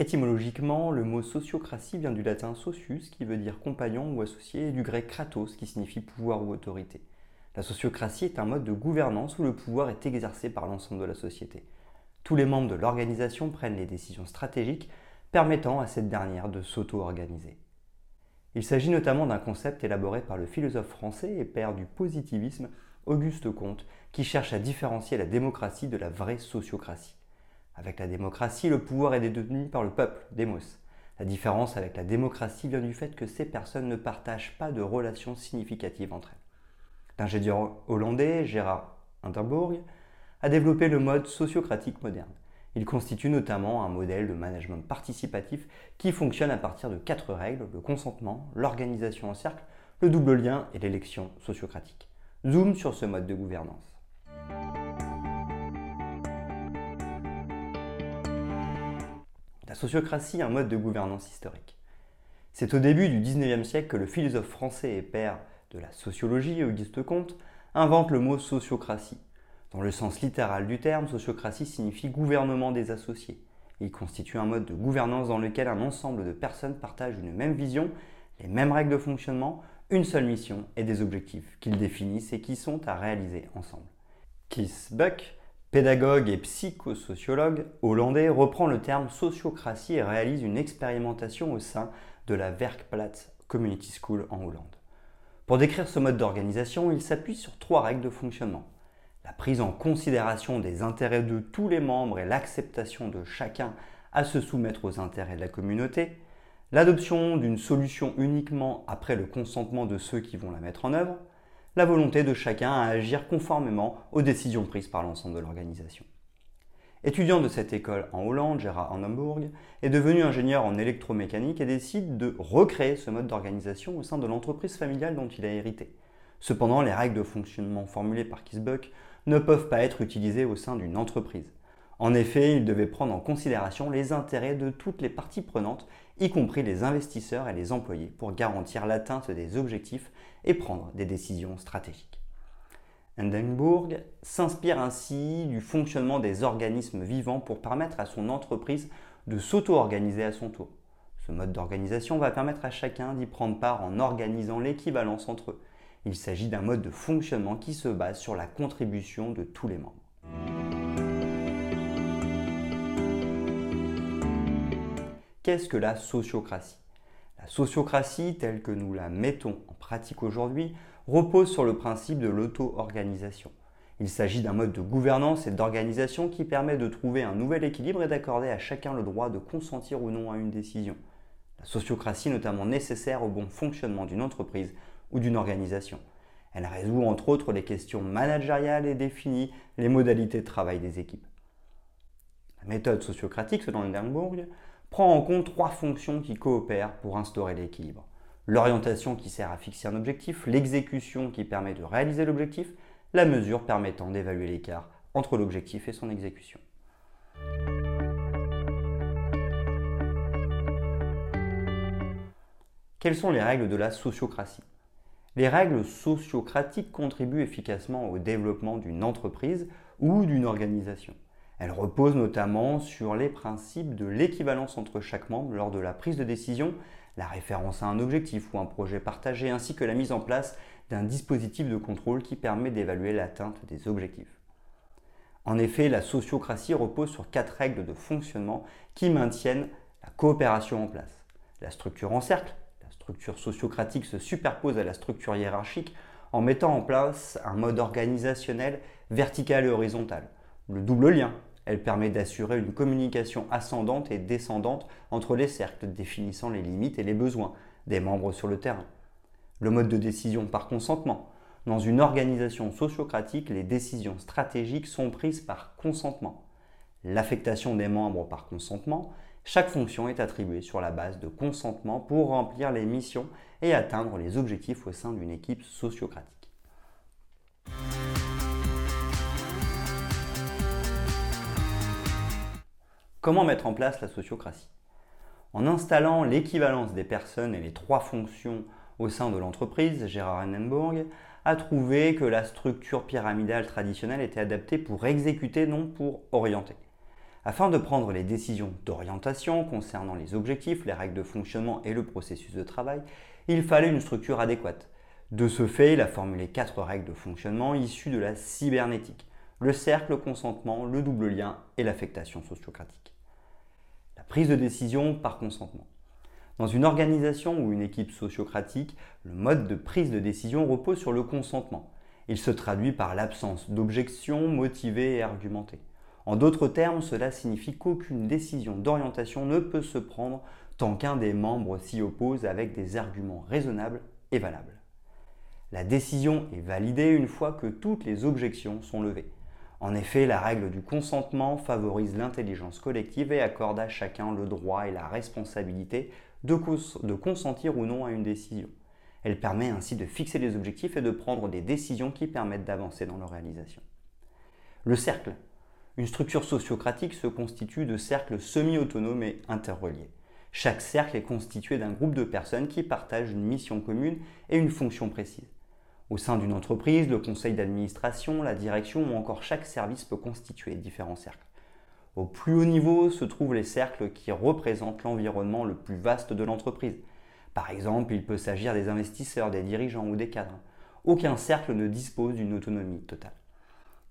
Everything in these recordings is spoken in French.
Étymologiquement, le mot sociocratie vient du latin socius qui veut dire compagnon ou associé et du grec kratos qui signifie pouvoir ou autorité. La sociocratie est un mode de gouvernance où le pouvoir est exercé par l'ensemble de la société. Tous les membres de l'organisation prennent les décisions stratégiques permettant à cette dernière de s'auto-organiser. Il s'agit notamment d'un concept élaboré par le philosophe français et père du positivisme Auguste Comte qui cherche à différencier la démocratie de la vraie sociocratie. Avec la démocratie, le pouvoir est détenu par le peuple, démos. La différence avec la démocratie vient du fait que ces personnes ne partagent pas de relations significatives entre elles. L'ingénieur hollandais Gérard Hindenburg a développé le mode sociocratique moderne. Il constitue notamment un modèle de management participatif qui fonctionne à partir de quatre règles, le consentement, l'organisation en cercle, le double lien et l'élection sociocratique. Zoom sur ce mode de gouvernance. La sociocratie est un mode de gouvernance historique. C'est au début du XIXe siècle que le philosophe français et père de la sociologie, Auguste Comte, invente le mot sociocratie. Dans le sens littéral du terme, sociocratie signifie gouvernement des associés. Il constitue un mode de gouvernance dans lequel un ensemble de personnes partagent une même vision, les mêmes règles de fonctionnement, une seule mission et des objectifs qu'ils définissent et qui sont à réaliser ensemble. Keith Buck Pédagogue et psychosociologue hollandais reprend le terme sociocratie et réalise une expérimentation au sein de la Werkplaats Community School en Hollande. Pour décrire ce mode d'organisation, il s'appuie sur trois règles de fonctionnement. La prise en considération des intérêts de tous les membres et l'acceptation de chacun à se soumettre aux intérêts de la communauté, l'adoption d'une solution uniquement après le consentement de ceux qui vont la mettre en œuvre, la volonté de chacun à agir conformément aux décisions prises par l'ensemble de l'organisation. Étudiant de cette école en Hollande, Gérard Hamburg est devenu ingénieur en électromécanique et décide de recréer ce mode d'organisation au sein de l'entreprise familiale dont il a hérité. Cependant, les règles de fonctionnement formulées par Kisbuck ne peuvent pas être utilisées au sein d'une entreprise. En effet, il devait prendre en considération les intérêts de toutes les parties prenantes, y compris les investisseurs et les employés, pour garantir l'atteinte des objectifs et prendre des décisions stratégiques. Hindenburg s'inspire ainsi du fonctionnement des organismes vivants pour permettre à son entreprise de s'auto-organiser à son tour. Ce mode d'organisation va permettre à chacun d'y prendre part en organisant l'équivalence entre eux. Il s'agit d'un mode de fonctionnement qui se base sur la contribution de tous les membres. Qu'est-ce que la sociocratie? La sociocratie, telle que nous la mettons en pratique aujourd'hui, repose sur le principe de l'auto-organisation. Il s'agit d'un mode de gouvernance et d'organisation qui permet de trouver un nouvel équilibre et d'accorder à chacun le droit de consentir ou non à une décision. La sociocratie est notamment nécessaire au bon fonctionnement d'une entreprise ou d'une organisation. Elle résout entre autres les questions managériales et définit les modalités de travail des équipes. La méthode sociocratique, selon Hindenburg, prend en compte trois fonctions qui coopèrent pour instaurer l'équilibre. L'orientation qui sert à fixer un objectif, l'exécution qui permet de réaliser l'objectif, la mesure permettant d'évaluer l'écart entre l'objectif et son exécution. Quelles sont les règles de la sociocratie? Les règles sociocratiques contribuent efficacement au développement d'une entreprise ou d'une organisation. Elle repose notamment sur les principes de l'équivalence entre chaque membre lors de la prise de décision, la référence à un objectif ou un projet partagé, ainsi que la mise en place d'un dispositif de contrôle qui permet d'évaluer l'atteinte des objectifs. En effet, la sociocratie repose sur quatre règles de fonctionnement qui maintiennent la coopération en place. La structure en cercle, la structure sociocratique se superpose à la structure hiérarchique en mettant en place un mode organisationnel vertical et horizontal. Le double lien, elle permet d'assurer une communication ascendante et descendante entre les cercles, définissant les limites et les besoins des membres sur le terrain. Le mode de décision par consentement. Dans une organisation sociocratique, les décisions stratégiques sont prises par consentement. L'affectation des membres par consentement. Chaque fonction est attribuée sur la base de consentement pour remplir les missions et atteindre les objectifs au sein d'une équipe sociocratique. Comment mettre en place la sociocratie En installant l'équivalence des personnes et les trois fonctions au sein de l'entreprise, Gérard Hennenburg a trouvé que la structure pyramidale traditionnelle était adaptée pour exécuter, non pour orienter. Afin de prendre les décisions d'orientation concernant les objectifs, les règles de fonctionnement et le processus de travail, il fallait une structure adéquate. De ce fait, il a formulé quatre règles de fonctionnement issues de la cybernétique le cercle, le consentement, le double lien et l'affectation sociocratique. Prise de décision par consentement. Dans une organisation ou une équipe sociocratique, le mode de prise de décision repose sur le consentement. Il se traduit par l'absence d'objections motivées et argumentées. En d'autres termes, cela signifie qu'aucune décision d'orientation ne peut se prendre tant qu'un des membres s'y oppose avec des arguments raisonnables et valables. La décision est validée une fois que toutes les objections sont levées. En effet, la règle du consentement favorise l'intelligence collective et accorde à chacun le droit et la responsabilité de, consentir ou non à une décision. Elle permet ainsi de fixer des objectifs et de prendre des décisions qui permettent d'avancer dans leur réalisation. Le cercle. Une structure sociocratique se constitue de cercles semi-autonomes et interreliés. Chaque cercle est constitué d'un groupe de personnes qui partagent une mission commune et une fonction précise. Au sein d'une entreprise, le conseil d'administration, la direction ou encore chaque service peut constituer différents cercles. Au plus haut niveau se trouvent les cercles qui représentent l'environnement le plus vaste de l'entreprise. Par exemple, il peut s'agir des investisseurs, des dirigeants ou des cadres. Aucun cercle ne dispose d'une autonomie totale.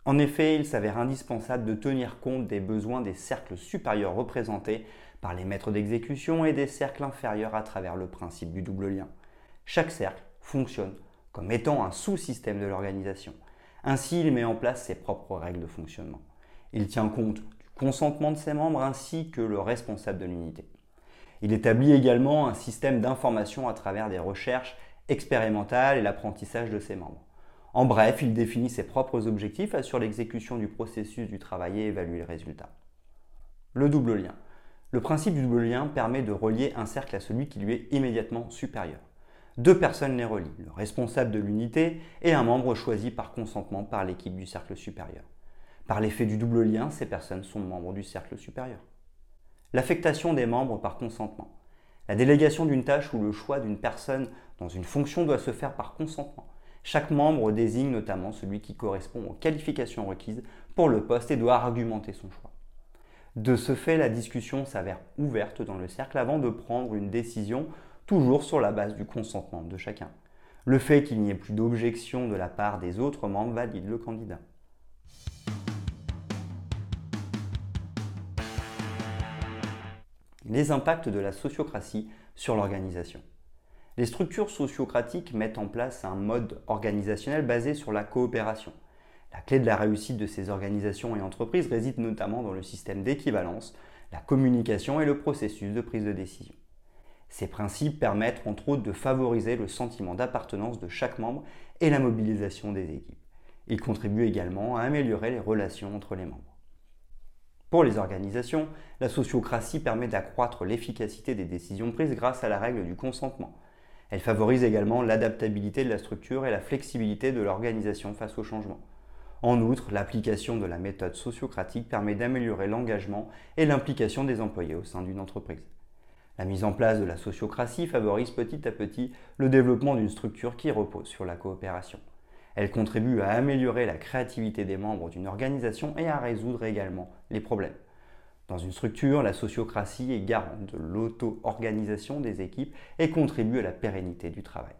En effet, il s'avère indispensable de tenir compte des besoins des cercles supérieurs représentés par les maîtres d'exécution et des cercles inférieurs à travers le principe du double lien. Chaque cercle fonctionne comme étant un sous-système de l'organisation. Ainsi, il met en place ses propres règles de fonctionnement. Il tient compte consentement de ses membres ainsi que le responsable de l'unité. Il établit également un système d'information à travers des recherches expérimentales et l'apprentissage de ses membres. En bref, il définit ses propres objectifs, assure l'exécution du processus du travail et évalue les résultats. Le double lien. Le principe du double lien permet de relier un cercle à celui qui lui est immédiatement supérieur. Deux personnes les relient, le responsable de l'unité et un membre choisi par consentement par l'équipe du cercle supérieur. Par l'effet du double lien, ces personnes sont membres du cercle supérieur. L'affectation des membres par consentement. La délégation d'une tâche ou le choix d'une personne dans une fonction doit se faire par consentement. Chaque membre désigne notamment celui qui correspond aux qualifications requises pour le poste et doit argumenter son choix. De ce fait, la discussion s'avère ouverte dans le cercle avant de prendre une décision, toujours sur la base du consentement de chacun. Le fait qu'il n'y ait plus d'objection de la part des autres membres valide le candidat. les impacts de la sociocratie sur l'organisation. Les structures sociocratiques mettent en place un mode organisationnel basé sur la coopération. La clé de la réussite de ces organisations et entreprises réside notamment dans le système d'équivalence, la communication et le processus de prise de décision. Ces principes permettent entre autres de favoriser le sentiment d'appartenance de chaque membre et la mobilisation des équipes. Ils contribuent également à améliorer les relations entre les membres. Pour les organisations, la sociocratie permet d'accroître l'efficacité des décisions prises grâce à la règle du consentement. Elle favorise également l'adaptabilité de la structure et la flexibilité de l'organisation face au changement. En outre, l'application de la méthode sociocratique permet d'améliorer l'engagement et l'implication des employés au sein d'une entreprise. La mise en place de la sociocratie favorise petit à petit le développement d'une structure qui repose sur la coopération. Elle contribue à améliorer la créativité des membres d'une organisation et à résoudre également les problèmes. Dans une structure, la sociocratie est garante de l'auto-organisation des équipes et contribue à la pérennité du travail.